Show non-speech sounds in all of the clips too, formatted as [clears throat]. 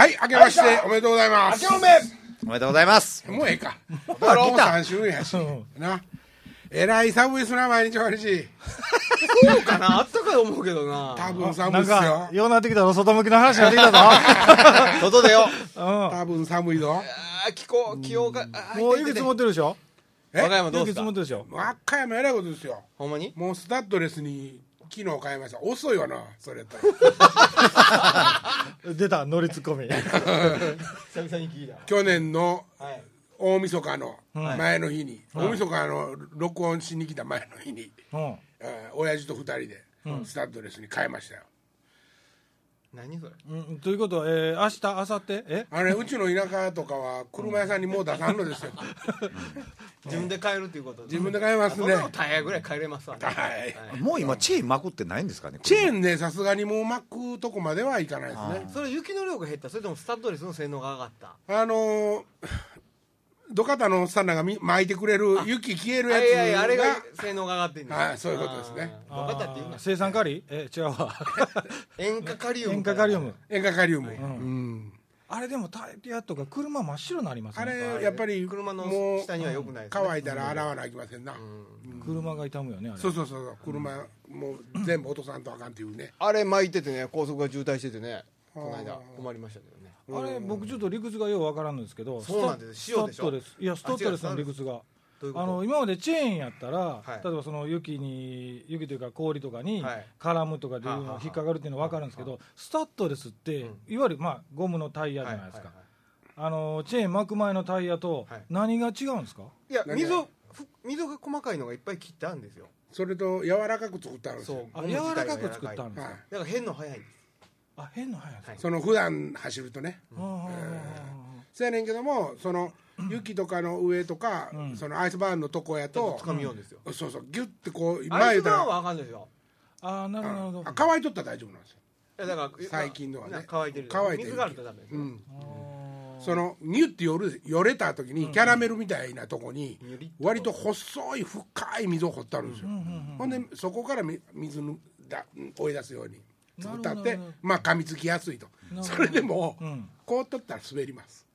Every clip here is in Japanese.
はい、明けましておめでとうございます。おめおめでとうございます。もうええか。もう来た3週やし。な。えらい寒いっすな、毎日毎日。そうかな？あったかい思うけどな多分寒ないっすよ、。ようなってきたら外向きの話ができたぞ。[laughs] 外でよう多分寒いぞ。あー気候気温がもう雪積もってるでしょ？え？和歌山どう雪すか？積もってるでしょ？和歌山えらいことですよ。ほんまに？もうスタッドレスに昨日買いました。遅いわな、それやったら。[laughs] 出た、乗りツッコミ。[laughs] 久々に聞いた去年のはい大晦日のはい前の日に、大晦日の録音しに来た前の日に、うん。えー親父と二人でスタッドレスに買いましたよ。何それ？うん、ということは、えー、明日、明後日、え？あれ、うちの田舎とかは車屋さんにもう出さんのですよ。[laughs] 自分で買えるっていうこと。自分で買えますね。そんタイヤぐらい買えれますわね。はい。もう今チェーン巻くってないんですかね。チェーンでさすがにもう巻くとこまではいかないですね。それ雪の量が減った。それともスタッドレスの性能が上がった？あのー、土方のおっさんらがみ巻いてくれる雪消えるやついやいやあれがが、性能が上がってんねはいそういうことですね。あー。どうかったって言うな。生産カリ？[laughs] え、違うわ。[laughs] 塩化カリウム塩化カリウム。塩化カリウム。んうん。あれでもタイヤとか車真っ白になりますあね。れ、やっぱり、車の下には良くないですね。乾いたら洗わなきませんな。車が傷むよね、あれ。そうそうそう、車、もう [clears throat] 全部落とさんとあかんっていうね。あれ巻いててね高速が渋滞しててねこの間困りましたけどねあれ僕ちょっと理屈がようわからんのですけどそうなんです。スタ塩でしょ？スタッドレスいやスタッドレスの理屈が。あの今までチェーンやったら、い。例えばその雪に雪というか氷とかにはい。絡むとかでいうの引っかかるっていうのは分かるんですけどスタッドレスって、いわゆるまあゴムのタイヤじゃないですか、はいはい。はいあのチェーン巻く前のタイヤとはい。何が違うんですか、いや溝ふ溝が細かいのがいっぱい切ってあるんですよ。それと、柔らかく作ってあるんですよ。あゴム自体が柔らかく作ってあるんですか、はい。だから変の早いんですあ変な速いですか、その普段走るとね。ああそうやねんけども、その、雪とかの上とか、そのアイスバーンのとこやとちょっと、掴みようんですよ。そうそう、ギュッてこう、ア前言うたら、イスバーンはあかんですよああなるほど乾いとったら大丈夫なんですよ。いやだから最近のはね。な乾いてる乾いてる。水があるとダメですよ。うん。そのニュってよるよれた時にキャラメルみたいなとこに割と細い深い溝を掘ってあるんですよ、ほんでそこからみ水のだ追い出すように作ってまあ噛みつきやすいと。それでも、ん。こう取ったら滑ります。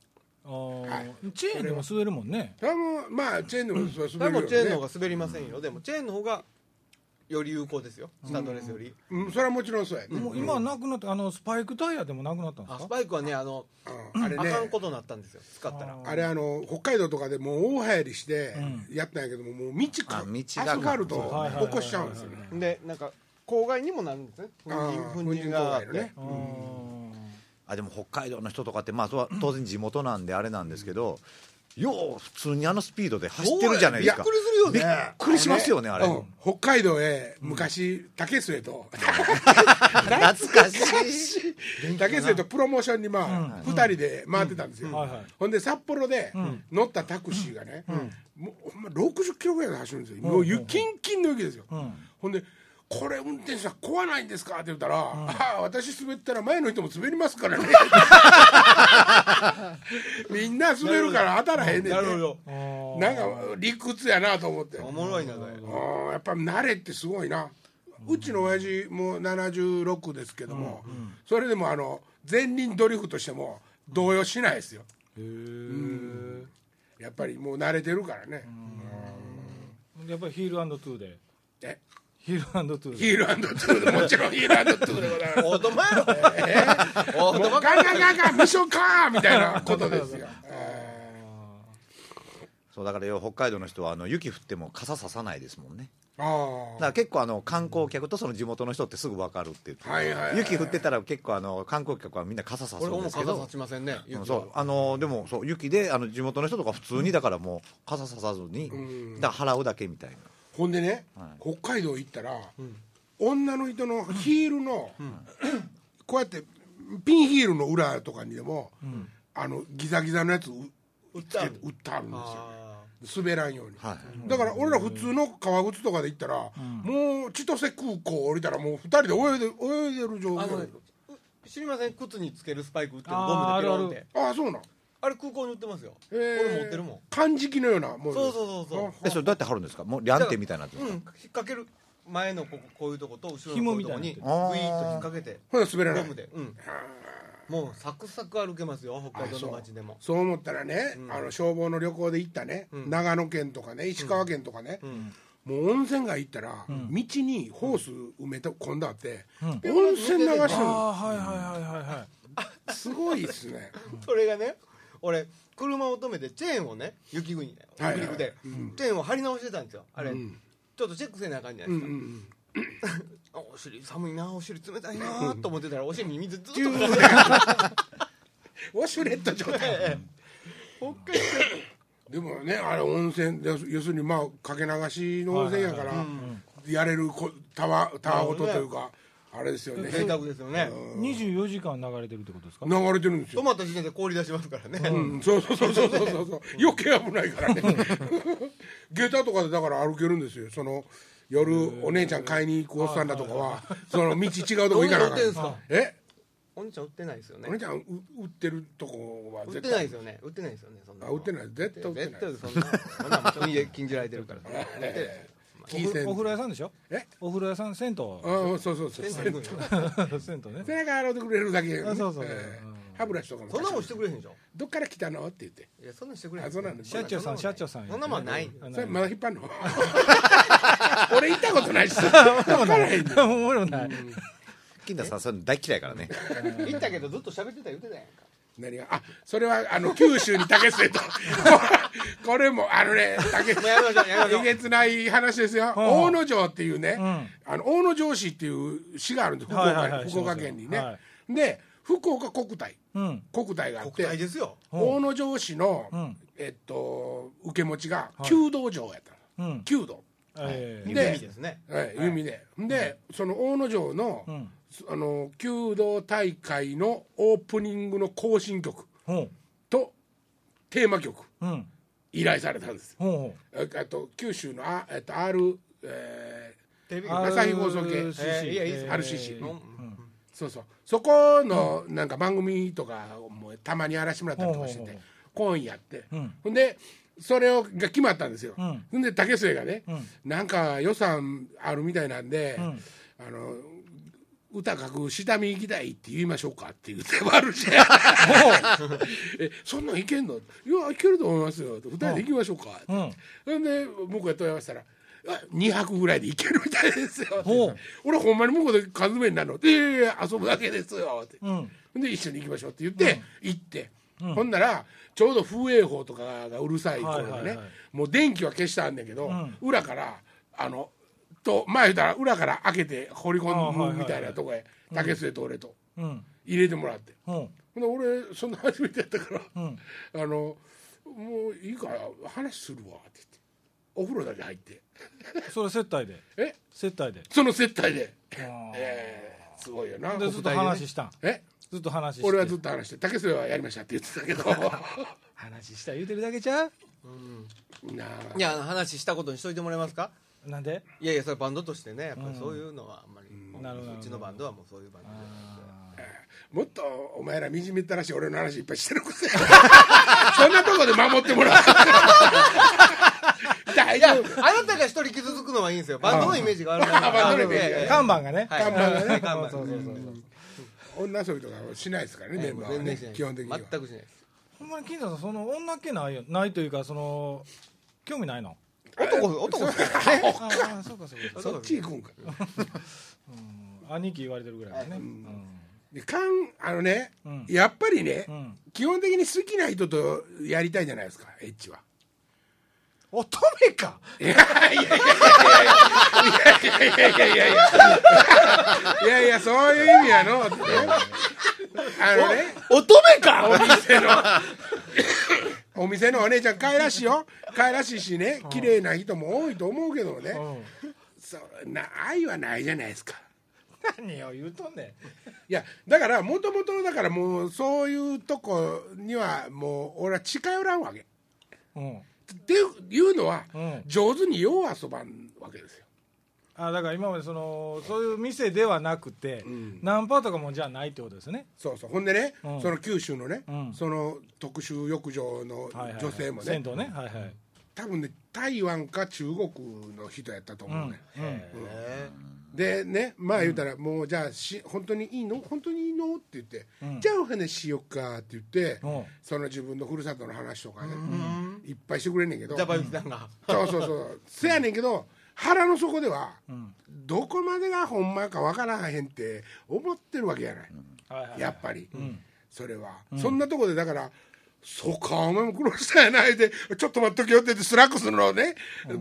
はい。チェーンでも滑るもんね。それはもうまあチェーンでも滑るよもチェーンの方ねが滑りませんよ。でもチェーンの方がより有効ですよ。スタッドレスより。うん、それはもちろんそうや。ね、もう今はなくなってあのスパイクタイヤでもなくなったんですか？あスパイクはねあのうん。あれね。あかんことになったんですよ。使ったら。あれあの北海道とかでもう大流行りしてやったんやけどももう道かあ道がアスファルト起こしちゃうんですよね。でなんか公害にもなるんですね。粉あ塵がああでも北海道の人とかってまあそ当然地元なんであれなんですけど、よう普通にあのスピードで走ってるじゃないですか。びっくりするよね。びっくりしますよねあれ。うん。北海道へ昔竹末と。[laughs] 懐かしい。竹末とプロモーションにまあ2人で回ってたんですよ。はいはい。ほんで札幌で乗ったタクシーがねもうほんま60キロぐらいで走るんですよ。もう雪キンキンの雪ですよ。ほんでこれ運転手さん怖ないんですか？って言ったら、ああ私滑ったら前の人も滑りますからね。[laughs] みんな滑るから当たらへんねんねなるほど。なんか理屈やなと思って。おもろいなそれ。あーやっぱ慣れってすごいな。うちの親父もう76ですけども、それでもあの前輪ドリフトしても動揺しないですよ。うん。やっぱりもう慣れてるからね。やっぱりヒールトゥーで。え？ヒールトゥーで、ヒールトゥーでもちろんヒールトゥーでございますオートマやろもうオートマガガガガミショカーみたいなことですよそうだからよう北海道の人はあの雪降っても傘ささないですもんね。あだから結構あの観光客とその地元の人ってすぐ分かるって言って、はいはいはい雪降ってたら結構あの観光客はみんな傘さす俺もんですけど傘さちませんねうんそうあのでもそう雪であの地元の人とか普通にだからもう傘ささずに、だから払うだけみたいなほんでね、北海道行ったら、女の人のヒールの、[clears throat] こうやってピンヒールの裏とかにでも、あのギザギザのやつう売ってある売ってあるんですよ。あ滑らんように、はいだから俺ら普通の革靴とかで行ったら、もう千歳空港降りたらもう二人で泳いで泳いでる状況。知りません？靴につけるスパイク売ってゴムでピロンって。ああそうなんあれ空港に売ってますよ。俺持ってるもん。漢字記のようなもそうそうそうそう。えそれどうやって貼るんですか？もうリャンテみたいになうん。引っ掛ける前のこここういうとこと後ろの紐こういうとこにグイみたいになってーッと引っ掛けてほな滑らない。ゴムで。うん。もうサクサク歩けますよ北海道の街でも。そう。思ったらね、あの消防の旅行で行ったね、うん。長野県とかね石川県とかね、うん。もう温泉街行ったら、道にホース埋めて込ん。だって、うん。温泉流してるああはいはいはいはいはい。すごいっすね。[laughs] それがね俺車を止めてチェーンをね雪国で北陸で、チェーンを張り直してたんですよ。あれ、うん。ちょっとチェックせなあかんじゃうなんいうですか、[laughs] お尻寒いなお尻冷たいなと思ってたらお尻に水ずっと。[laughs] ウォシュレット状態北海でもねあれ温泉で要するにまあかけ流しの温泉やから、やれるこたわたわごとというか、あれですよね。道贅沢ですよね。24時間流れてるってことですか？流れてるんですよ。止まった時点で氷出しますからね、うん、そうそうそうそうそうそう。余計危ないからね。[laughs] 下駄とかでだから歩けるんですよ。その夜お姉ちゃん買いに行くおっさんだとかはその道違うとこ行かなあかん。え？お兄ちゃん売ってないですよね。お姉ちゃんう売ってるとこは売ってないですよね。売ってないですよねそんなあ売ってない。絶対売ってない。絶対そんな。そんなもん家禁じられてるから。[laughs] ええおキーセン風お風呂屋さんでしょ？え？お風呂屋さん銭湯。ああそうそうそう。銭湯。銭湯ね。[laughs] 背中洗ってくれるだけ。よねあそうそう。歯ブラシとかも。そんなもんしてくれへんでしょどっから来たの？って言って。いやそんなんしてくれへん。あそうなんだ社長さん社長さんそんなもんない。あそれまだ引っ張んの？[laughs] 俺行ったことないし。さ分からへんねんおもろない金田さんそういうの大嫌いからね行ったけどずっと喋ってた言ってたやんか何が？あそれはあの九州に竹末と。[laughs] これもあのね。竹もうやめましょうやめましょう。えげつない話ですよ、ん。大野城っていうね、ん。あの大野城市っていう市があるんです。福岡に、はいはいはい福岡県にね、はで福岡国体。うん。国体があって国体ですよ。大野城市の、うん。えっと受け持ちが弓道場やったの、うん。弓道、ええで夢ですね。はい、弓で、でその大野城の,、んあの弓道大会のオープニングの行進曲とテーマ曲うん。依頼されたんです。ああと九州のあ、えっと、R、えテレビ。う朝日放送系。RCC えーいやいいっすえー RCC うんーそうそうそこのなんか番組とかもたまにやらせてもらったりとかしててほうほう公演やって、んほんでそれをが決まったんですよ、んほんで竹末がね、んなんか予算あるみたいなんで、んあの歌書く下見行きたいって言いましょうかって言って悪し。[laughs] えそんなんいけんの？いやいけると思いますよ。二人で行きましょうか、うん。ほんで向こうへ問い合わせたらあ2泊ぐらいで行けるみたいですよ。俺ほんまに向こうで缶詰になるの？って「いや遊ぶだけですよ」って、うん。で一緒に行きましょうって言って、行って、ほんならちょうど風営法とかがうるさい頃でね、はいはいはい。もう電気は消したんだけど、ん。裏からあのと前言ったら裏から開けて放り込むみたいなとこへ竹末と俺と。うん。入れてもらって、ほほんで俺そんな初めてやったから、ううん。あのもういいから話するわって言って。お風呂だけ入って。それ接待で？え？接待で？その接待で、[laughs] えーすごいよなでずっと話したん？え？ずっと話して。俺はずっと話して竹末はやりましたって言ってたけど。[laughs] 話した言うてるだけちゃう？なあ。いや話したことにしといてもらえますか？なんで？いやいやそれバンドとしてねやっぱりそういうのはあんまり、もうなるほど。うちのバンドはもうそういうバンドで。もっとお前ら惨めったらしい俺の話いっぱいしてるくせ [laughs] そんなとこで守ってもらう。[laughs] 大いや丈夫あなたが一人傷つくのはいいんですよ。バンドのイメージがあるからバンドのイメージ。ええ看板がね。はい。看板がね。看板。そうそうそうそう。女遊びとかはしないですからね、メンバーはね。全然しない基本的には。全くしないです。ほんまに金田さんその女っ気ないよ。ないというかその興味ないの？男男ですからねああそうか。そうかそっち行くんか。兄貴言われてるぐらいだね。でかん。あのね、うん。やっぱりね、うん。基本的に好きな人とやりたいじゃないですかエッチは。乙女か。いやいやいやいやいやいやいやいやいやいやいやいやそういう意味やのあのね乙女かお店のお店のお姉ちゃん可愛らしいよ。可愛らしいしね。綺麗な人も多いと思うけどね、うん。そうな愛はないじゃないですか。何を言うとんねいやだからもともとだからもうそういうとこにはもう俺は近寄らんわけ。っん。うんていうのは、うん。上手によう遊ばんわけですよあだから今までそのそういう店ではなくて、ナンパとかもじゃないってことですね。そうそう。ほんでね、うん。その九州のね、うん。その特殊浴場のはいはい。はい女性もね、銭湯ね。はいはい。多分ね台湾か中国の人やったと思うね、うん。へでねまあ言うたら、もうじゃあし本当にいいの？本当にいいの？って言って、じゃあお話ししよっかって言って、うん。その自分のふるさとの話とかね、いっぱいしてくれんねんけど。ジャパユキさんが。そうそうそう。せやねんけど腹の底では、どこまでがほんまかわからへんって思ってるわけやない、やっぱり、それは、そんなとこでだからそうかお前も苦労したやないで。ちょっと待っとけよって言ってスラックスのね、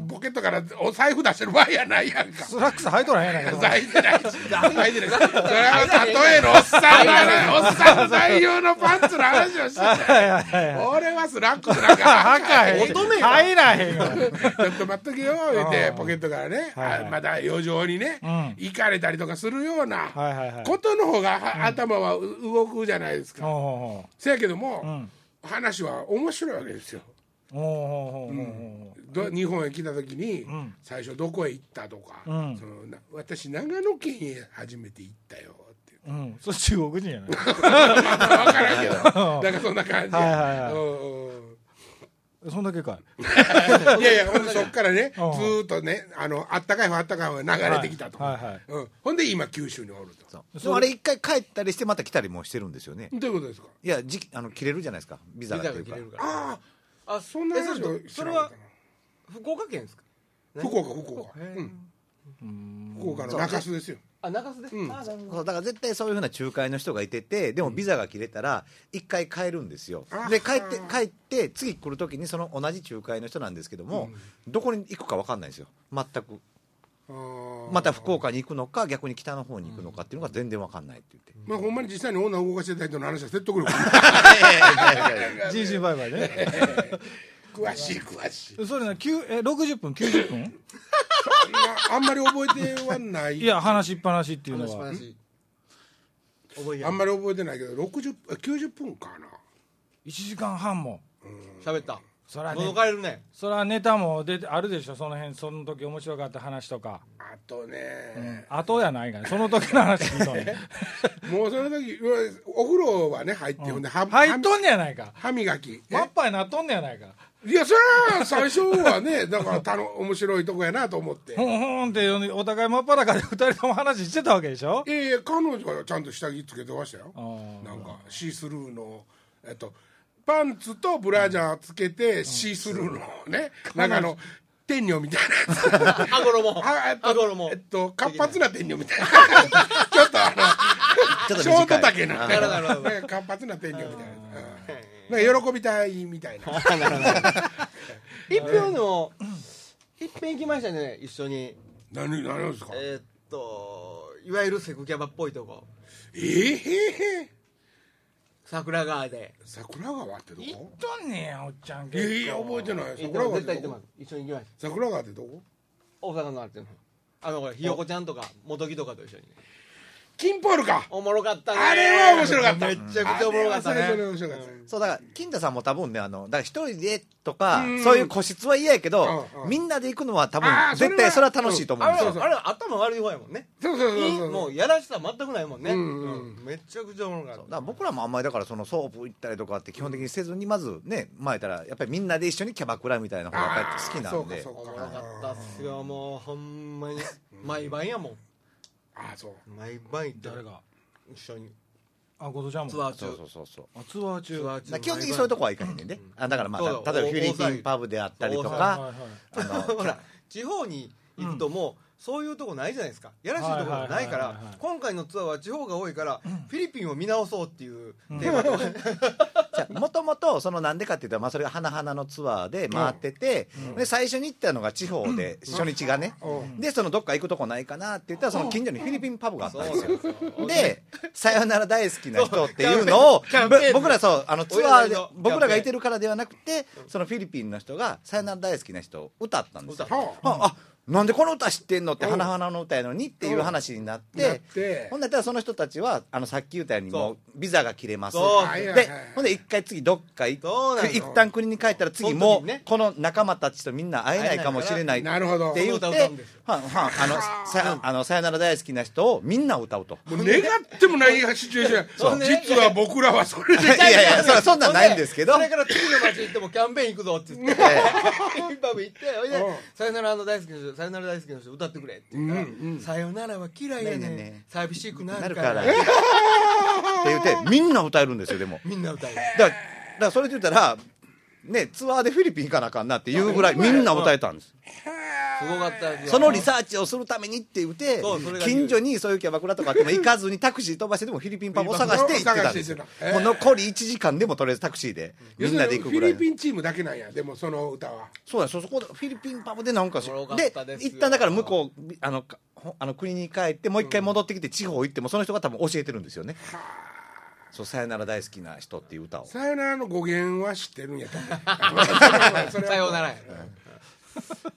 ポケットからお財布出してる場合やないやんか。スラックス履いとらへんやないか。財いてない。し [laughs] 財いてない。それは例えのおっさんの話おっさん代用のパンツの話をしてた俺はスラックスなんか履かへん乙女か入らへんよ。ちょっと待っとけよ言ってうん。ポケットからね、はいはい。あまだ余剰にね、ん。行かれたりとかするようなことの方が、は頭はう動くじゃないですか、せやけども、ん話は面白いわけですよ。日本へ来た時に、ん。最初どこへ行ったとか、うん。そのな私長野県へ初めて行ったよってう。うん。それ中国人やない。[laughs] 分からんけど。[laughs] なんかそんな感じや。はいはいはいそんだけかい。[laughs] いやいやほんでそっからねずうん。ーっとねあのあったかい方あったかい方が流れてきたと、はいはい。はいうん、ほんで今九州におると。そう。でもあれ一回帰ったりしてまた来たりもしてるんですよね。どういうことですか？いや時期あの切れるじゃないですか。ビザビがっていうか。ザが切れるから。あああそんな話をえそれ知らなかっ福岡県ですか？福岡福岡、へーうん、福岡の中洲ですよあ中洲で、うん。あそうだから絶対そういうふうな仲介の人がいててでもビザが切れたら一回帰るんですよ。あで帰って帰って次来る時にその同じ仲介の人なんですけども、どこに行くか分かんないんですよ。全く。また福岡に行くのか逆に北の方に行くのかっていうのが全然分かんないって言って、まあほんまに実際に女を動かしてた人の話は説得力人身売買ね。詳 [laughs] しい詳しいそれなきゅうえ60分90分 [laughs] あんまり覚えてはない。いや話しっぱなしっていうのは。覚えやあんまり覚えてないけど60あ90分かな。1時間半も。喋った。そらね。喉かれるね。そらネタも出てあるでしょ。その辺その時面白かった話とか、あとね、後やないからその時の話聞いとんね。ん [laughs] もうその時お風呂はね入って、ほんでは入っとんねやないか。歯磨き。え？マッパイなっとんねやないかいやそれは最初はね [laughs] だからたの面白いとこやなと思って。ほんほんってお互い真っ裸で二人とも話してたわけでしょ？いやいや彼女はちゃんと下着つけてましたよ。なんかシースルーのえっとパンツとブラジャーつけてシースルーのねなんかあの天女みたいなやつ。あごろも。あえっあごろも。[laughs] とえっと活発な天女みたいな。[laughs] ちょっとあのちょっとショート丈な。なるほどなるほど。なんか活発な天女みたいな。うんなんか喜びたいみたいな。[laughs] 一票でもいっぺん行きましたね一緒に。何何ですか？えーっといわゆるセクキャバっぽいとこ。ええ桜川で。桜川ってど行っことんねやおっちゃんい結構。やいや覚えてない。桜川絶対行ってます。一緒に行きました。桜川ってどこ？大阪のあれってのあのこれひよこちゃんとか元木とかと一緒にねキンポールか。おもろかったね。あれは面白かった。めっちゃくちゃおもろかったね。最初に面白かった。そうだから金田さんも多分ねあのだから一人でとかうん。そういう個室は嫌やけどうんうん。みんなで行くのは多分あーそれは絶対それは楽しいと思うんですよ。あれはあれは頭悪い方やもんね。そうそうそうそう。もうやらしさ全くないもんね、うんめちゃくちゃおもろかった。だから僕らもあんまりだからそのソープ行ったりとかって基本的にせずにまずね前たらやっぱりみんなで一緒にキャバクラみたいな方がやっぱり好きなんで。そうかそうたおもろかったっすよもうほんまに。毎晩やもんああそう。毎晩誰が？一緒に。あ後藤ちゃんも？ツアー中。そうそうそうそう。あツアー中。基本的にそういうとこは行かへんね。ん。で、あだからまあそう。例えばフィリピンパブであったりとそうかあのほら地方に行くともう、そういうとこないじゃないですか。やらしいところがないから今回のツアーは地方が多いから、フィリピンを見直そうっていうテーマと、もともとそのなんでかっていうと、まあ、それが花々のツアーで回ってて、で最初に行ったのが地方で、初日がね、うん。でそのどっか行くとこないかなって言ったらその近所にフィリピンパブがあったんですよ。ですよ。で「さよなら大好きな人」っていうのを僕らそうあのツアーで僕らがいてるからではなくてそのフィリピンの人が「さよなら大好きな人」を歌ったんですよ。あなんでこの歌知ってんのって花々の歌やのにっていう話になっなて。ほんだったらその人たちはあのさっき言ったようにもうビザが切れます。でほんで一回次どっか行一旦国に帰ったら次もうこの仲間たちとみんな会えないかもしれないなるほどって言ってははあのさあのさよなら大好きな人をみんな歌うと。もう願ってもないシチュエーションそう。ね実は僕らはそれでい。やいやそそんなんないんですけど。それから次の街行ってもキャンペーン行くぞって言って。えヒップホップ行ってほいでうん「さよならの大好きな人さよなら大好きな人歌ってくれ」って言ったらうんうんさよならは嫌いやねん。寂しくななるから。るから。[laughs] って言ってみんな歌えるんですよでも。みんな歌えるだからだからそれで言ったらねツアーでフィリピン行かなあかんなっていうぐらいみんな歌えたんです [laughs] すごかったですよ。そのリサーチをするためにって言ってそうそれが近所にそういうキャバクラとかあっても行かずにタクシー飛ばしてでもフィリピンパブを探して行ってたんですよ。もう残り1時間でもとりあえずタクシーで。みんなで行くぐらいフィリピンチームだけなんや。でもその歌は。そうだそこでフィリピンパブでなんかしおもろかっでたですよ。一旦だから向こうあのかほあの国に帰ってもう一回戻ってきて地方行ってもその人が多分教えてるんですよね「そうさよなら大好きな人」っていう歌を。さよならの語源は知ってるんやと思うそれはさよならや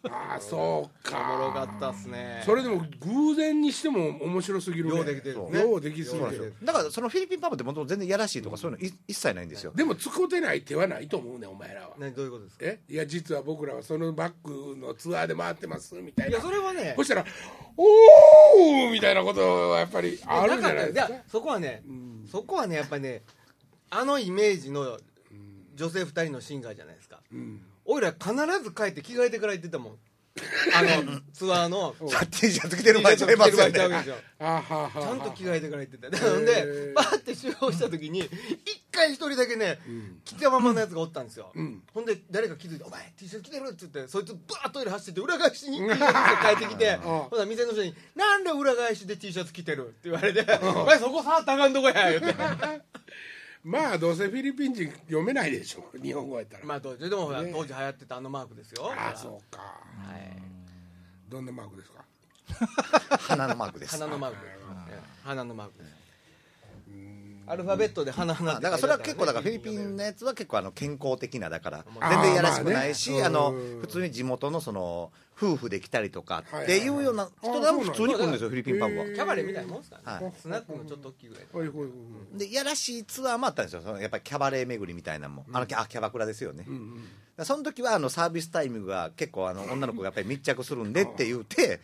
ああそうおもろかかったっすね。それでも偶然にしても面白すぎるね。ようできてるね。ようできすぎてる。る。だからそのフィリピンパブってもともと全然やらしいとかそういうのい一切ないんですよ。でも使うてない手はないと思うねお前らは。何どういうことですか？え？いや実は僕らはそのバックのツアーで回ってますみたいな。いやそれはねそしたら「おお!」みたいなことはやっぱりあるんじゃないですか。やそこはね、そこはねやっぱりねあのイメージの女性2人のシンガーじゃないですか、ん俺ら必ず帰って着替えてから行ってたもん。[laughs] あのツアーの。T シャツ着てる場合ちゃいますよ着てる場合ちゃうね。ちゃんと着替えてから行ってた。なのでーバーって集合した時に一回一人だけね、着たままのやつがおったんですよ、ん。ほんで誰か気づいて「お前 T シャツ着てる?」って言ってそいつバーットイレ走ってて裏返しに T シャツ着て帰ってきてほん。なら店の人に「なんで裏返しで T シャツ着てる?」って言われて「お前そこ触ったらあかんとこや」言ってまあどうせフィリピン人読めないでしょ日本語やったら、まあ当時でもほら当時流行ってたあのマークですよ。ああそうか。はいどんなマークですか？[laughs] 花のマークです。花のマーク。です。ええ花のマークですアルファベットで花花だからそれは結構だからフィリピンのやつは結構あの健康的なだから全然やらしくないしあの普通に地元のその夫婦で来たりとかはいっていうような人が普通に来るんですよフィリピンパブは。キャバレーみたいなもんですからね、はい。スナックのちょっと大きいぐらいでやらしいツアーもあったんですよ。そのやっぱりキャバレー巡りみたいなのもあのキャあキャバクラですよね、その時はあのサービスタイムが結構あの女の子がやっぱり密着するんでって言って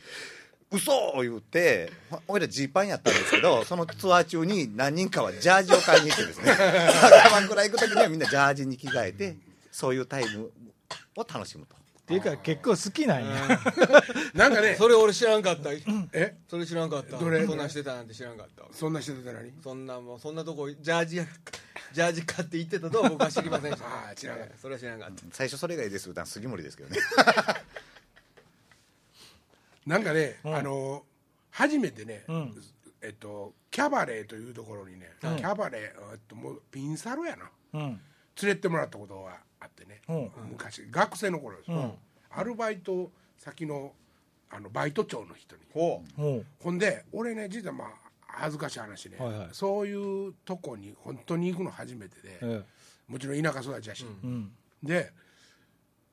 嘘言ってほ俺らジーパンやったんですけど [laughs] そのツアー中に何人かはジャージを買いに行ってですね。キャバクラ行く時にはみんなジャージに着替えてそういうタイムを楽しむと。っていうか結構好きなんや。[laughs] なんかねそれ俺知らんかった。え？それ知らんかった。どれ？そんなんしてたなんて知らんかった。そんな人だった何？そんなもうそんなとこジャージやジャージ買って行ってたとは僕は知りませんでした。あー知らんかった。ええそれは知らんかった。最初それがいいです。歌杉森ですけどね [laughs] なんかね、うん。あの初めてね、うん。えっとキャバレーというところにね、うん。キャバレーえっともうピンサロやな。うん。連れてってもらったことがあってね、うん。昔学生の頃です。よ、うん。アルバイト先のあのバイト長の人に。ほんで俺ね実はまあ恥ずかしい話ね、はいはい。そういうとこに本当に行くの初めてで、えもちろん田舎育ちやし、えうん。で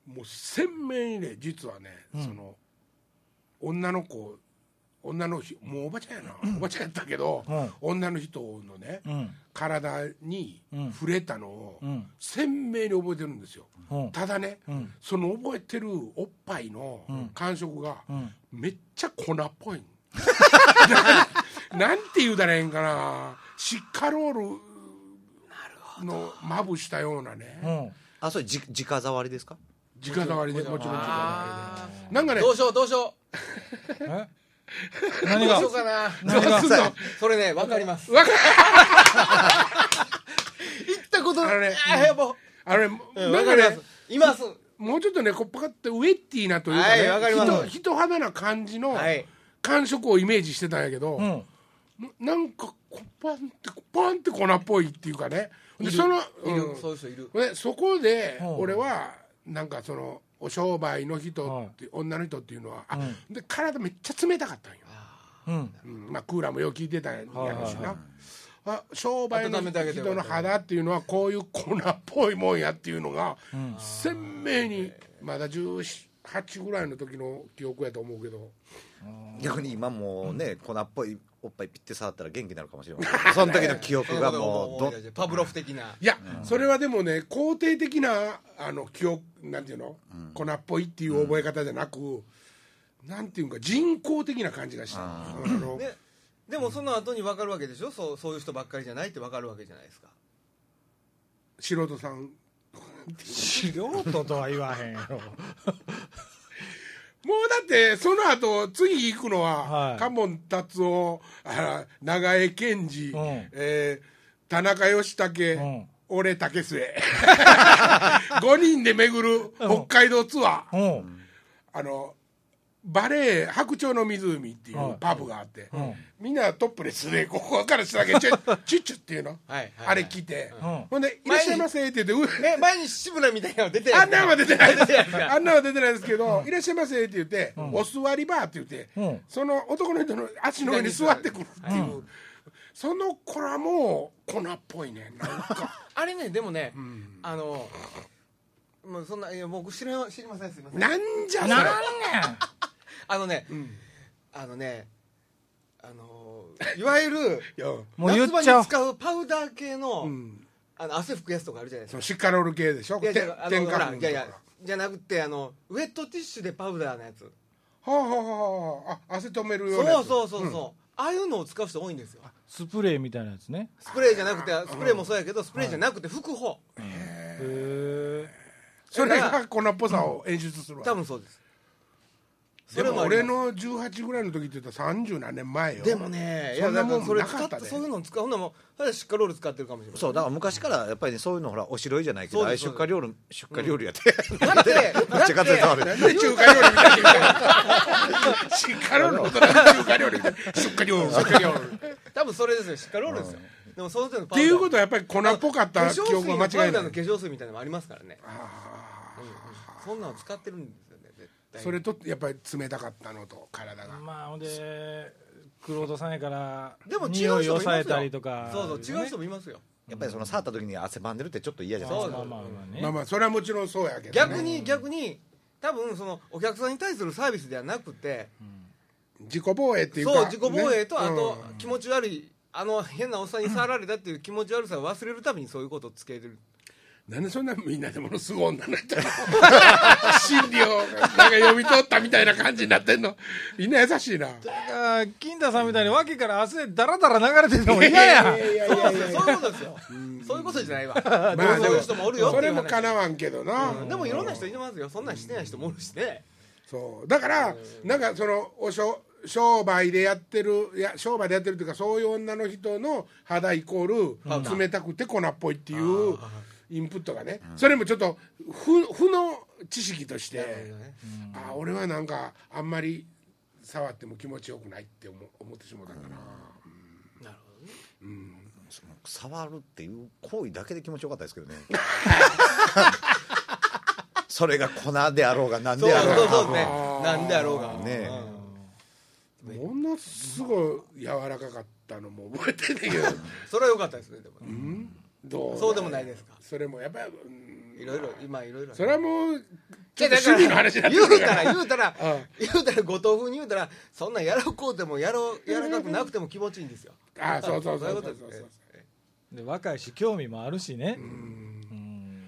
もう鮮明にね実はね、その女の子女の人もうおばちゃんやな、おばちゃんやったけど、うん。女の人のね、うん。体にうん。触れたのをうん。鮮明に覚えてるんですよ、うん。ただね、うん。その覚えてるおっぱいの感触がうん。めっちゃ粉っぽい。な [laughs] なんて言うたらええんかな。シッカロールのまぶしたようなね、うん。あそれじ直触りですか？直触りでもちろん直触りで。なんかねどうしようどうしよえ？う何が？どうしようかなそれねわかります。わか [laughs] 行ったこと。あのねあやばあれ、うんなんかねわかります。今すもうちょっとねこっぱかってウェッティなというかはいね、わかります。人人肌な感じのはい。感触をイメージしてたんやけど、うん。なんかこパンってパンって粉っぽいっていうかね。でその、いる。うんそういう人いる。でそこでうん。俺はなんかそのお商売の人って、女の人っていうのはあ、うん。で体めっちゃ冷たかったんよ、うん。うんまあ、クーラーもよく効いてたんやろしはいはいな、はい。あ商売の人の肌っていうのはこういう粉っぽいもんやっていうのがん。鮮明にまだ18ぐらいの時の記憶やと思うけど。逆に今もうね、粉っぽいおっぱいピッて触ったら元気になるかもしれません。[laughs] その時の記憶がもうどパブロフ的な。いや、それはでもね肯定的なあの記憶なんていうの、粉っぽいっていう覚え方じゃなくなんていうか人工的な感じがした。ああのででもその後に分かるわけでしょ？そうそういう人ばっかりじゃないって分かるわけじゃないですか。素人さん素人とは言わへんよもうだってその後次行くのは、はい。カモン達夫あ長江健二、うん。えー田中義武、うん。俺竹末。[laughs] 5人で巡る北海道ツアー、うん。あのバレエ白鳥の湖っていはい。うパブがあって、うん。みんなトップレスでここから下だけ [laughs] チュッチュッチュっていうの、はいはいあれ来て、うん。ほんで「いらっしゃいませ」って言って前に志村みたいなの出てあんなんは出てないです出てないです。か [laughs] あんなんは出てないですけど「いらっしゃいませ」って言って「お座りば」って言って、うん。その男の人の足の上に座ってくるっていう、その子らも粉っぽいね。なんか。[laughs] あれねでもね、あのもうそんないや僕知ら知りませんすいません。なんじゃそれ。なんねんあのね、ん。あのねあのいわゆる [laughs] もう。言っ夏場ちゃおうに使うパウダー系の,、うん。あの汗拭くやつとかあるじゃないですか。シッカロール系でしょ？いやいてやあいやいやじゃなくてあのウェットティッシュでパウダーのやつ。はあはあはあはあ。あ汗止めるようそうなやつ。そうそうそう、ああいうのを使う人多いんですよ。スプレーみたいなやつね。スプレーじゃなくてスプレーもそうやけどスプレーじゃなくて拭く方。へえそれが粉っぽさを演出するわ多分そうですそれも俺の18ぐらいの時って言ったら30何年前よ。でもねいそんなもんやだからそれなかったで。使ってそういうの使うほんならもうそれはシッカロール使ってるかもしれないそうだから昔からやっぱりねそういうのほらおしろいじゃないけどああいう出荷料理出荷料理やって、[laughs] だってどっちかというとあれ。なんで中華料理みたいに言うのシッカロールの中華料理みたいな出荷料理出荷料理っ多分それですよシッカロールですよ。でもその手のパていうことはやっぱり粉っぽかった記憶は間違いないの化粧水みたいなのもありますからね。うんうん。そんなの使ってるんそれとやっぱり冷たかったのと体が。まあほんで黒人さんやからでも違う人もいますよ。抑えたりとか。そうそう違う人もいますよ。やっぱりその触った時に汗ばんでるってちょっと嫌じゃないですか。そうまあまあまあね。まあまあそれはもちろんそうやけどね。逆に逆に多分そのお客さんに対するサービスではなくて自己防衛っていうかそう自己防衛とね。あとうん。気持ち悪いあの変なおっさんに触られたっていう気持ち悪さを忘れるためにそういうことをつけてるなんでそんなみんなでものすごい女の人の [laughs] 心理をなんか読み取ったみたいな感じになってんの？みんな優しいな。だから金田さんみたいに脇から汗だらだら流れてても嫌や。いやいそうやいやいや。そういうことですよ。そういうことじゃないわ。まあそういう人もおるよそれもかなわんけどな、うん。でもいろんな人いますよ。そんなんしてない人もおるしね。そう。だからなんかそのおしょ商売でやってるいや商売でやってるっていうかそういう女の人の肌イコール冷たくて粉っぽいっていうインプットがね、それもちょっと負負の知識として、あ俺はなんかあんまり触っても気持ちよくないって思思ってしまったかな、なるほどね。触るっていう行為だけで気持ちよかったですけどね。[laughs] それが粉であろうが何そうであろうが。そうそうね。なんであろうが。ねえ。ものすごい柔らかかったのも覚えてんねんけど。それは良かったですねでもどうそうでもないですか。それもやっぱり、うん。いろいろ今いろいろそれはもうちょでっと趣味の話になって言うたらら言うたら [laughs] う言うたら後藤風に言うたらそんなんやらこうてもやろう柔らかくなくても気持ちいいんですよ。ああそうそうそうそうそう。いうことで若いし興味もあるしね。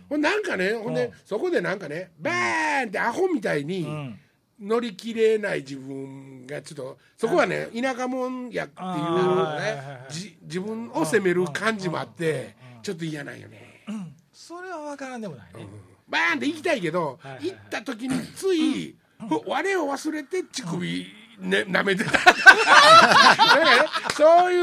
ほんなんかねほんで、うん。そこでなんかねバーンってアホみたいにうん。乗り切れない自分がちょっとそこはね田舎もんやっていうはいはいはいはい。じ自分を責める感じもあってちょっと嫌なんよね。それは分からんでもないね。バーンって行きたいけどはいはいはい。行った時につい我を忘れて乳首ね舐めてた。ねそうい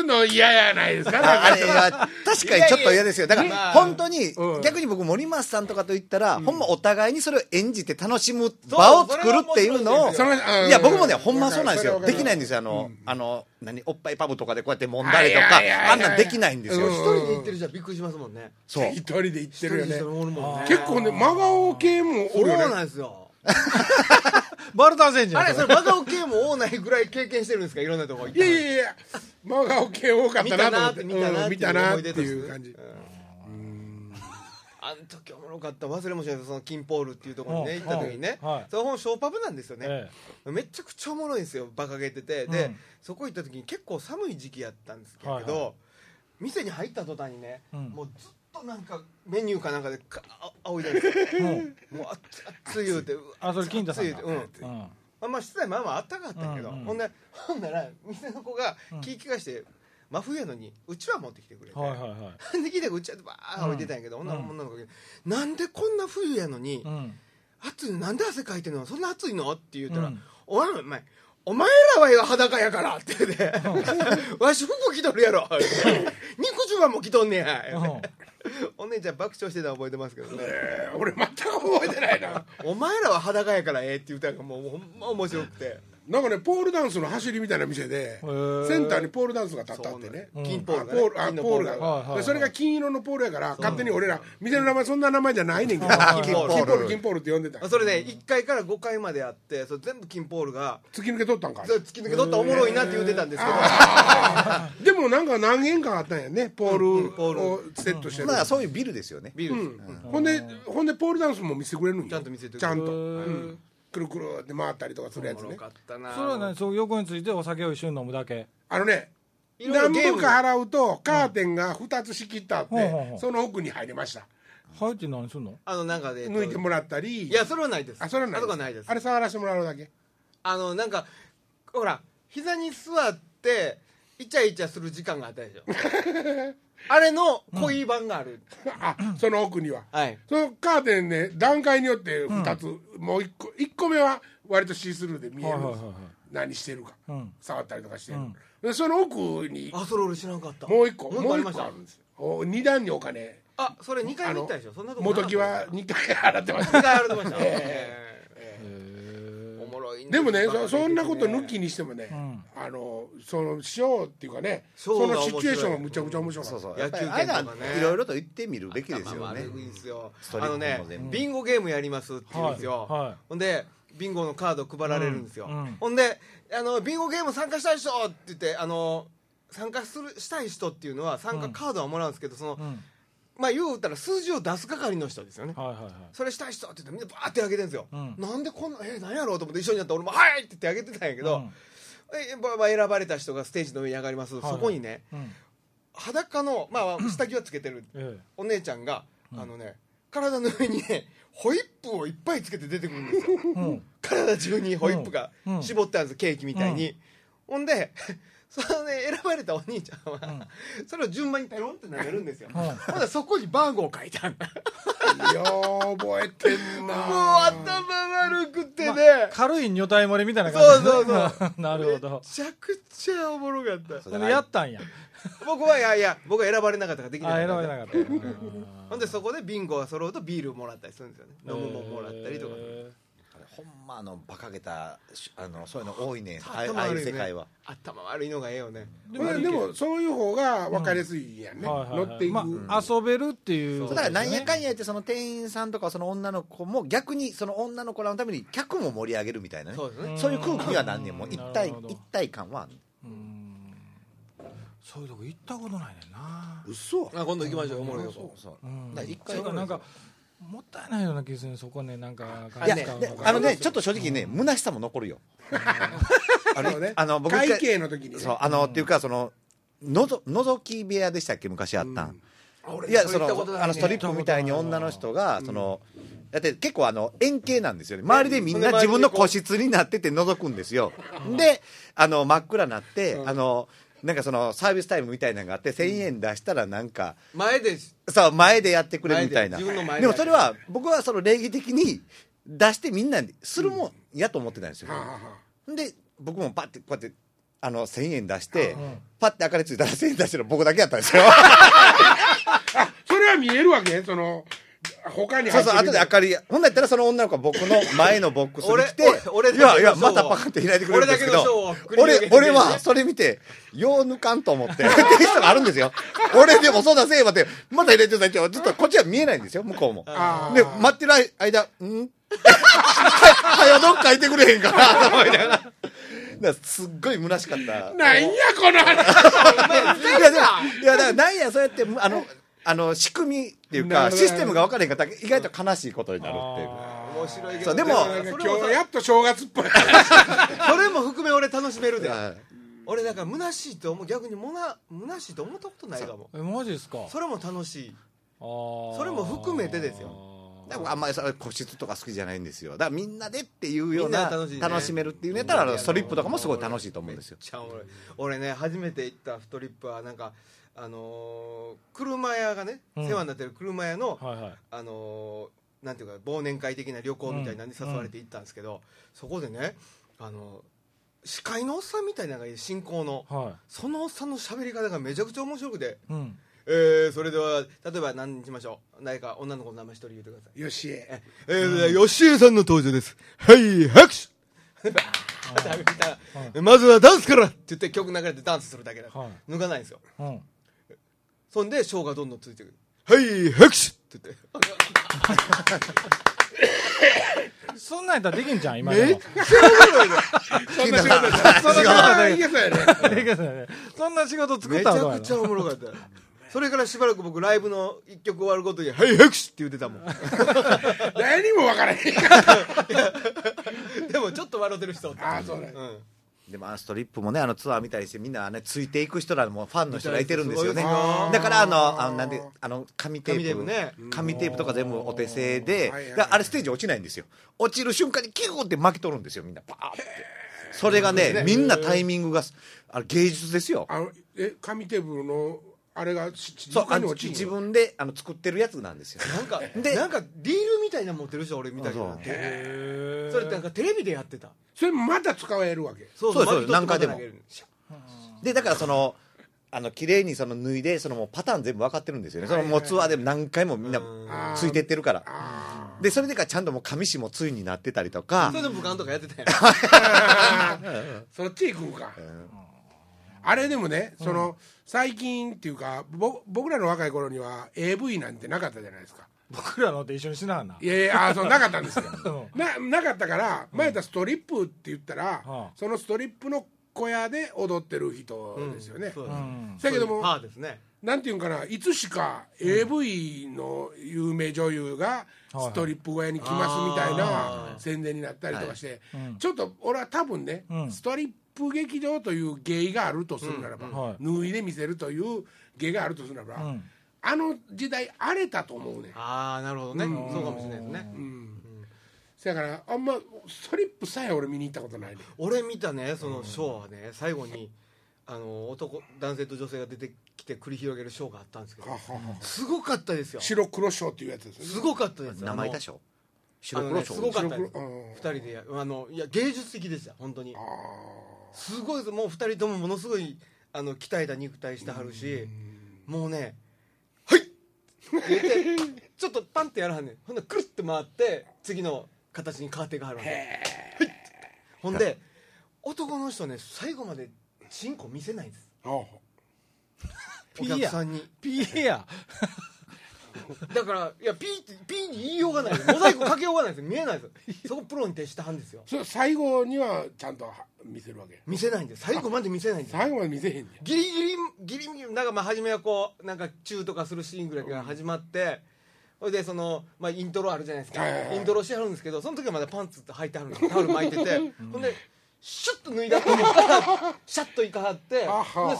うの嫌やないですか。あれは確かにちょっと嫌ですよ。だから本当にうん。逆に僕森松さんとかと言ったら、ほんまお互いにそれを演じて楽しむ場を作るっていうのをいや僕もねほんまそうなんですよ。できないんですよ。あの、あの何おっぱいパブとかでこうやって揉んだりとかあんなんできないんですよ、うん。一人で行ってるじゃびっくりしますもんね。そう。一人で行ってるよね。結構ね真顔系もそうおるよね。なんですよバルタン星人あれそれ真顔系も多ないぐらい経験してるんですか？いろんなとこ行っいやいやいや。真顔系多かったなと思って。見たなってうん見たなっていう感じ。あん時おもろかった忘れもしないそのキンポールっていうところにねうん行った時にね。うん。はい。その本ショーパブなんですよねえ。めちゃくちゃおもろいんですよ馬鹿げてて。うでんそこ行った時に結構寒い時期やったんですけはいはど店に入った途端にねうん。もうずっとなんかメニューかなんかでかあ仰いでるんですよえうん。もう熱熱い言うてあそれ金太さんが熱い言うてうん。うん。あまあ室内まあまああったかかったんやけど、うんうんほんでほんなら店の子が気ぃ利かして、真冬やのにうちわ持ってきてくれて、はいはいはい。で聞いてうちわでバーッ置いてたんやけど、うん。女の子がなんでこんな冬やのに、うん。暑いのなんで汗かいてんの？そんな暑いの？って言うたら、うんお前お前お前らはよ裸やからって言うて、[laughs] わし服着とるやろ。[laughs] 肉襦袢も着とんねや、うん [laughs] お姉ちゃん爆笑してたの覚えてますけどね。えー俺全く覚えてないな。[laughs] お前らは裸やからええって言うたんがもうほんま面白くてなんかねポールダンスの走りみたいな店でー。センターにポールダンスが立ったってね。金ポールポールあ金のポールが、それが金色のポールやから勝手に俺ら店の名前そんな名前じゃないねんけど。金金ポール。ポール金ポールって呼んでた。それね1階から5階まであってそれ全部金ポールが突き抜けとったんか突き抜け取ったらおもろいなって言うてたんですけど。でもなんか何軒かあったんやねポールル。をセットしてる、まあそういうビルですよね。ビール、うん。ほんでほんでポールダンスも見せてくれるんよちゃんと見せてくれる。ちゃんと、くるくるって回ったりとかするやつね。おもろかったな。それはねそう横についてお酒を一緒に飲むだけ。あのね何分か払うとカーテンが2つ仕切ってあって、その奥に入れました。入って何すんの？あのなんかで、抜いてもらったり。いやそれはないです。あそれはないです。あれ触らせてもらうだけ。あのなんかほら膝に座ってイチャイチャする時間があったでしょ [laughs] あれの恋版がある、あその奥には。はい。そのカーテンね段階によって2つ、もう1個一個目は割とシースルーで見える。んですよ、はいはいはいはい。何してるか、うん。触ったりとかしてる、その奥に。あそれ俺知らんかった。もう1個。もう一もう一個あるんですよ。お2段にお金。あそれ2回見たでしょ。そんなとこ元木は2回払ってまし2たました、[laughs] えでもねそそんなこと抜抜きにしてもね、ん。あのそのショーっていうかねそのシチュエーションがむちゃくちゃ面白かった。野球そうそう。やっぱり拳とかね。いろいろと言ってみるべきですよね。あのねビンゴゲームやりますって言うんですよ、ほんでビンゴのカード配られるんですよ、ほんであのビンゴゲーム参加したい人って言ってあの参加するしたい人っていうのは参加カードはもらうんですけどその、うんまあ言うたら数字を出す係の人ですよね、はいはいはい。それしたい人って言ってみんなバーってあげてるんですよ、うん。なんでこんなえ何やろうと思って一緒になったら俺も「はい!」って言ってあげてたんやけど、うん。えまあまあ選ばれた人がステージの上に上がります、はいそこにねうん。裸の、まあ、下着はつけてるえお姉ちゃんが、あのね体の上にねホイップをいっぱいつけて出てくるんですよ。体中にホイップがうん。絞ってあるんですケーキみたいに、ほんでそのね選ばれたお兄ちゃんは、それを順番にペロンって投げるんですよ、ん。ほんでそこに番号書いてあるいやー覚えてんなもう頭悪くてね、軽い女体漏れみたいなそう感じそうそう [laughs] なるほど。めちゃくちゃおもろかった。それやったんや。僕はいやいや僕は選ばれなかったからできなあかった。選ばれなかった。う [laughs] んほんでそこでビンゴが揃うとビールもらったりするんですよね。飲むもんもらったりとか、えほんまあの馬鹿げたしあのそういうの多いねああいう世界は。頭悪いのがええよね。ーまあでもそういう方が分かりやすいやんね、乗っていく、まあ遊べるっていう。そう。だからなんやかんや言ってその店員さんとかその女の子も逆にその女の子らのために客も盛り上げるみたいなね。そうですね。そういう空気にはなんねんもう一体一体感はあんねん。そういうとこ行ったことないねんな。嘘。あ今度行きましょう。おもろいよそうそうう。ん。一回なんかもったいないような気するそこねなんかいやあのねちょっと正直ね虚しさも残るよ。[laughs] あの [laughs] あの僕会計の時にね。そうあのっていうかそののぞ覗き部屋でしたっけ昔あったん、俺いやそのあのストリップみたいに女の人がそのだって結構あの円形なんですよね。周りでみんな自分の個室になってて覗くんですよ。であの真っ暗になってあのなんかそのサービスタイムみたいなのがあって1000円出したらなんか前でそう前でやってくれるみたいな。前でもそれは僕はその礼儀的に出してみんなにするもんやと思ってたんですよ。で僕もパッてこうやってあの1000円出してパッて明かりついたら1000円出してるの僕だけやったんですよ。あ [laughs] それは見えるわけ？その他にそうそう、後で明かり、ほんだったらその女の子は僕の前のボックスに来て、俺俺いやいや、またパカって開いてくれるんですけど俺俺、俺はそれ見て、よう抜かんと思って、[laughs] っていう人があるんですよ。俺でもそうだせえわって、また入れてくださいって、ずっとこっちは見えないんですよ、向こうも。で、待ってる間、ん？[laughs] はよどっかいてくれへんか？な、と思いながら。すっごい虚しかった。なんやこの話いや、だからなんや、そうやって、あの、あの、仕組みっていうか、システムが分からへんかったら、意外と悲しいことになるっていう。面白いけど。そうでも今日やっと正月っぽい。[laughs] それも含め俺楽しめるで。はい。俺だから虚しいと思う逆にもな虚しいと思ったことないかも。えマジですか？それも楽しい。そそれも含めてですよ。だからあんまりそれ個室とか好きじゃないんですよ。だからみんなでっていうような楽し楽しめるっていうネタらあのストリップとかもすごい楽しいと思うんですよ。俺ね初めて行ったストリップはなんかあのー車屋がね、うん。世話になってる車屋の、はいはい。あのーなんていうか忘年会的な旅行みたいなのに誘われて行ったんですけど、そこでねあの司会のおっさんみたいなのが進行の。はそのおっさんの喋り方がめちゃくちゃ面白くて、いうん。えー、それでは例えば何にしましょう？誰か女の子の名前一人言ってくださいよしえ。えー吉江さんの登場です。はい拍手。[laughs] まずはダンスからって言って曲流れてダンスするだけだ、はい。抜かないんですよ。うんそんでショーがどんどんついてくる。はい拍手！って言って。そんなんやったらできんじゃん今でも。めっちゃおもろいねそんな仕事したそんな仕事でいけそうやね。[laughs] できんねそんな仕事作っめちゃたらどうやろくちゃおもろかったそれからしばらく僕ライブの一曲終わるごとに「はい拍手!」って言ってたもん。[laughs] 何も分からへん。[laughs] でもちょっと笑ってる人おった。ああそうね。うんでもあのストリップもねあのツアー見たりしてみんなねついていく人らもファンの人がいてるんですよね。だからあのあのなんであの紙テープ。紙テープね。紙テープとか全部お手製であれステージ落ちないんですよ。落ちる瞬間にキューって巻き取るんですよみんな。パーってそれがねみんなタイミングがあれ芸術ですよ。あのえ紙テーブルのあれがしそうあの自分であの作ってるやつなんですよ。なんか [laughs] でなんかリールみたいなの持ってる人俺見たけど。そう。へそれってなんかテレビでやってた？それまた使えるわけ。そうそうです巻き取って何回でも。でだからそのあの綺麗にその脱いでそのもうパターン全部分かってるんですよね。そのもうツアーでも何回もみんなーついてってるから。あでそれでかちゃんともう紙紙もついになってたりとか。それで武漢とかやってたやんあ [laughs] そっち行くんかあれでもねその最近っていうかぼ僕らの若い頃には AV なんてなかったじゃないですか。僕らのって一緒にしながんないやいやあそうなかったんですよ。[laughs] うななかったから前言ったストリップって言ったら、はあそのストリップの小屋で踊ってる人ですよね、そううん。だけどもパーですね。なんていうんかないつしか AV の有名女優がストリップ小屋に来ますみたいあな宣伝になったりとかして、うん。ちょっと俺は多分ね、うん。ストリップ劇場という芸があるとするならば、うん。はい。脱いで見せるという芸があるとするならば、うん。あの時代荒れたと思うねああなるほどね。そうかもしれないですね。うん、そやからあんまストリップさえ俺見に行ったことないね俺見たねそのショーはね。最後にあの男男性と女性が出てきて繰り広げるショーがあったんですけどはははすごかったですよ。白黒ショーっていうやつですよね。すごかったです。名前出しょ。あ白の黒蝶ねすごかったです。白黒うん。二人で。やあのいや芸術的でした本当に。あすごいです。もう二人ともものすごいあの鍛えた肉体してはるしもうね「はい!」って言ってちょっとパンってやらはんねん。ほんでくるって回って次の形に変わっていかはるわけ。はい！ほんで男の人ね最後までチンコ見せないんです。ああ。お客さんに。ピーや [laughs] だからいやピーってピーに言いようがない。モザイクかけようがないです見えないですそこプロに徹したはんですよ。それ最後にはちゃんと見せるわけ。見せないんです最後まで見せないんです最後まで見せへんねん。ギリギリギリギリなんかまあ初めはこうなんかチューとかするシーンぐらいから始まってそれでその、まあ、イントロあるじゃないですか、イントロしてはるんですけどその時はまだパンツって履いてはるんですタオル巻いてて。ほんでシュッと脱いだと思ったらシャッといかはってで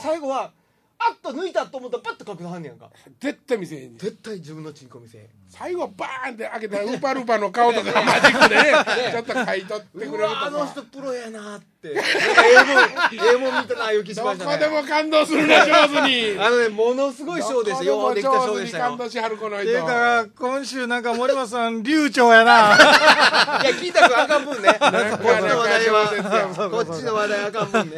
最後はあっと抜いたと思ったらパッと隠さはんねやんか。絶対見せへんねん。絶対自分のチンコ見せへん。最後バーンって開けたらウーパールーパーの顔とかマジックでねちょっと買い取ってくれるとうわあのか人プロやなって。なんかええもんええもん見たないう気しどましたね。こでも感動するね上手に。あのねものすごいショーでしたようできたショーでしたよ。上手に感動しはるこの人。ていうか今週なんか森本さん流暢やな。いや聞いたくあかん分ね。こっちの話題は。こっちの話題あかん分ね。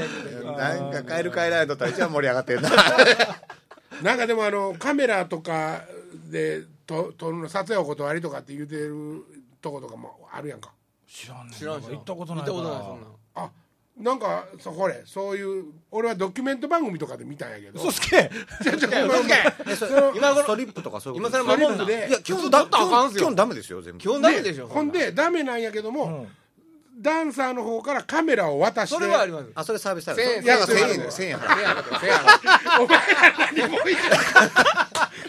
なんか帰る帰らないとったら一番盛り上がってるな [laughs] なんかでもあのカメラとかでと撮るの撮影お断りとかって言うてるとことかもあるやんか。知らんねん知らん知らん行ったことない行ったことないそんかなん。あなんかそこれそういう俺はドキュメント番組とかで見たんやけど。ら嘘つけ。ちょちょいや嘘つけ。その今トリップとかそういう今こと更守んなストリップでいや基本だだったらあかんすよ。基本ダメですよ全部。基本ダメでしょほんでダメなんやけども、うんダンサーの方からカメラを渡してそれはあります。あそれサービスある。千円いや1000千円円1000円払う。お前ら何も言う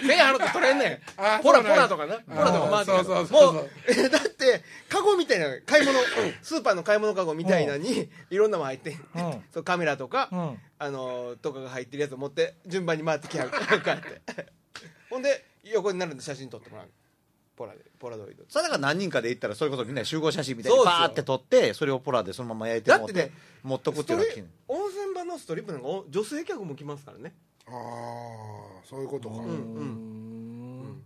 せやろって取れんねん。あポラポラとかな。ポラとか回ってそうそうそう [laughs] だってカゴみたいな買い物スーパーの買い物カゴみたいなのにいろんなもん入ってそうカメラとかうん。あのとかが入ってるやつを持って順番に回ってきはる。こうやって。ほんで横になるんで写真撮ってもらうポラでポラドイド。それだから何人かで行ったらそれこそみんな集合写真みたいにそうですよ。パーって撮ってそれをポラでそのまま焼いてもだってね持っとくっていうのはストリ温泉場のストリップなんかお女性客も来ますからね。ああそういうことか、うんうん。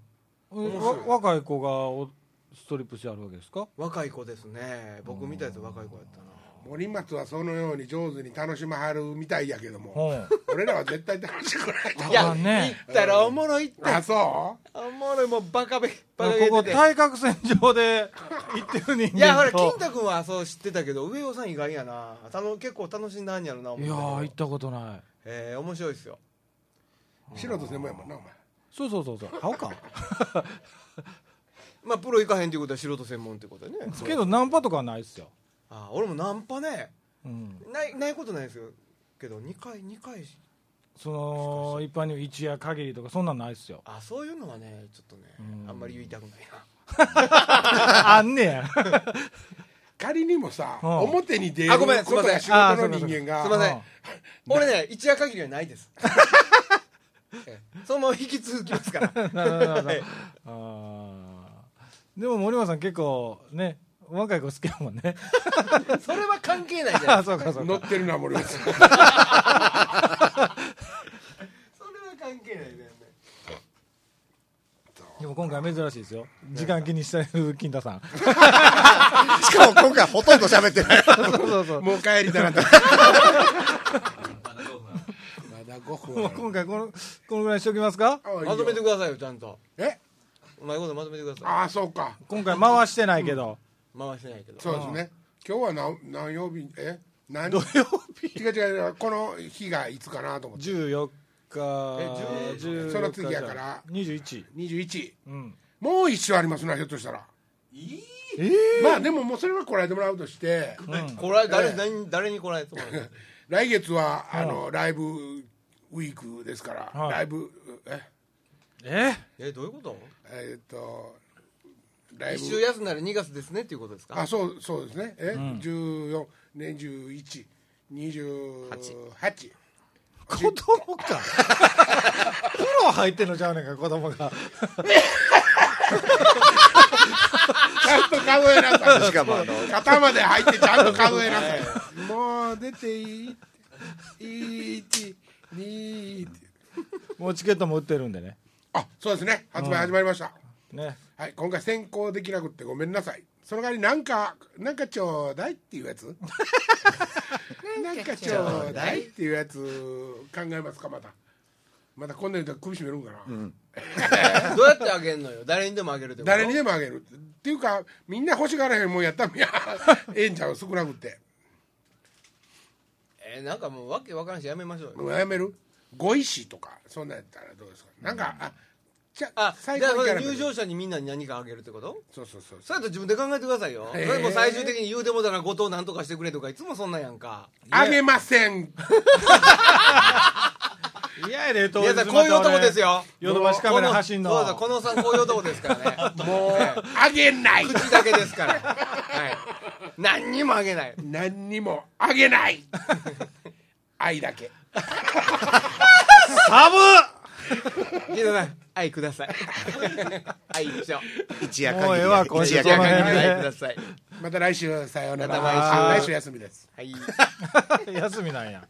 うん。わ若い子がおストリップしてあるわけですか？若い子ですね。僕みたいです若い子やったな森松はそのように上手に楽しまはるみたいやけども、う。ん俺らは絶対楽しくないと思う。いや、まあね。行ったらおもろいって。あそおもろいもうバカべバカここ対角線上で行ってる人間と。いやほら金太君はそう知ってたけど上尾さん意外やな。たの結構楽しんだんやろな思いやー行っったことない。えー、面白いですよ。う素人専門やもんなお前。そうそうそうそう。青か。[laughs] まあプロ行かへんっていうことは素人専門ってことやね。けどナンパとかはないっすよ、あ俺もナンパねうん、ないないことないですよけど2回2回。しその一般には一夜限りとかそんなんないっすよ。あそういうのはねちょっとねうん。あんまり言いたくないな。[laughs] あんねや。[laughs] 仮にもさ、うん。表に出るあごめんことや仕事の人間が。すいません。俺ね一夜限りはないです。[laughs] ええ。そのまま引き続きますから。なるほどなるほど。あー。でも森松さん結構ね若い子好きやもんね。[laughs] それは関係ないじゃあないそうかそうか。乗ってるな森松 [laughs] それは関係ないね。でも今回珍しいですよ。時間気にしてる金太さん。[laughs] しかも今回ほとんど喋ってない。そうそうそうもう帰りたなったまだ5分。もう今回このこのぐらいにしておきますか？まとめてくださいよちゃんと。え？うまいことまとめてくださああそうか。今回回してないけど、い回してないけど。そうですね。今日は何何曜日？え？何？土曜日？違う違うこの日がいつかなと思って。14日。え14その次やから。21 21うん。もう一週ありますなひょっとしたら。ええまあでももうそれはこらえてもらうとして。うん。これは誰,、ええ何誰にこらえてもらう [laughs] 来月はあのライブウィークですから。はい。ライブえ？え？えどういうこと？えーっとライ一週ブ休んだら2月ですねっていうことですか？あそうそうですね。え？ん。14年1128子供か。風呂入ってんのちゃうねんか子供が。ちゃんと数えなさい。しかもあの肩まで入ってちゃんと数えなさい。もう出ていい1 2 [laughs] もうチケットも売ってるんでね。あそうですね。発売始まりました、ね。はい今回先行できなくってごめんなさい。その代わりなんかなんかちょうだいっていうやつ？[laughs] なんかちょうだいっていうやつ考えますかまた。また今度言うと首絞めるんかな、[laughs] どうやってあげんのよ？誰にでもあげるってこと？誰にでもあげるっていうかみんな欲しがらへんもんやったら [laughs] ええんちゃう？少なくって。えーなんかもうわけわからんしやめましょうよ。もうやめる？ご意志とかそんなんやったらどうですか？なんかあ最じゃあそれ高にキャラメル入場者にみんなに何かあげるってこと？そうそうそうそれやったら自分で考えてくださいよ、へー。それもう最終的に言うてもだから後藤なんとかしてくれとかいつもそんなんやんか。あげません。[laughs] 嫌やで当皆さんこういう男ですよ。ヨドバシカメラ走んの。そうそうこのさんこういう男ですからね。もう。あげない。口だけですから。はい。何にもあげない。何にもあげない。[laughs] 愛だけ。サブ [laughs] 木戸さん愛ください。[laughs] 愛一緒一夜もうええ限一夜限り愛ください。また来週さようなら。また来週。来週休みです。はい。[laughs] 休みなんや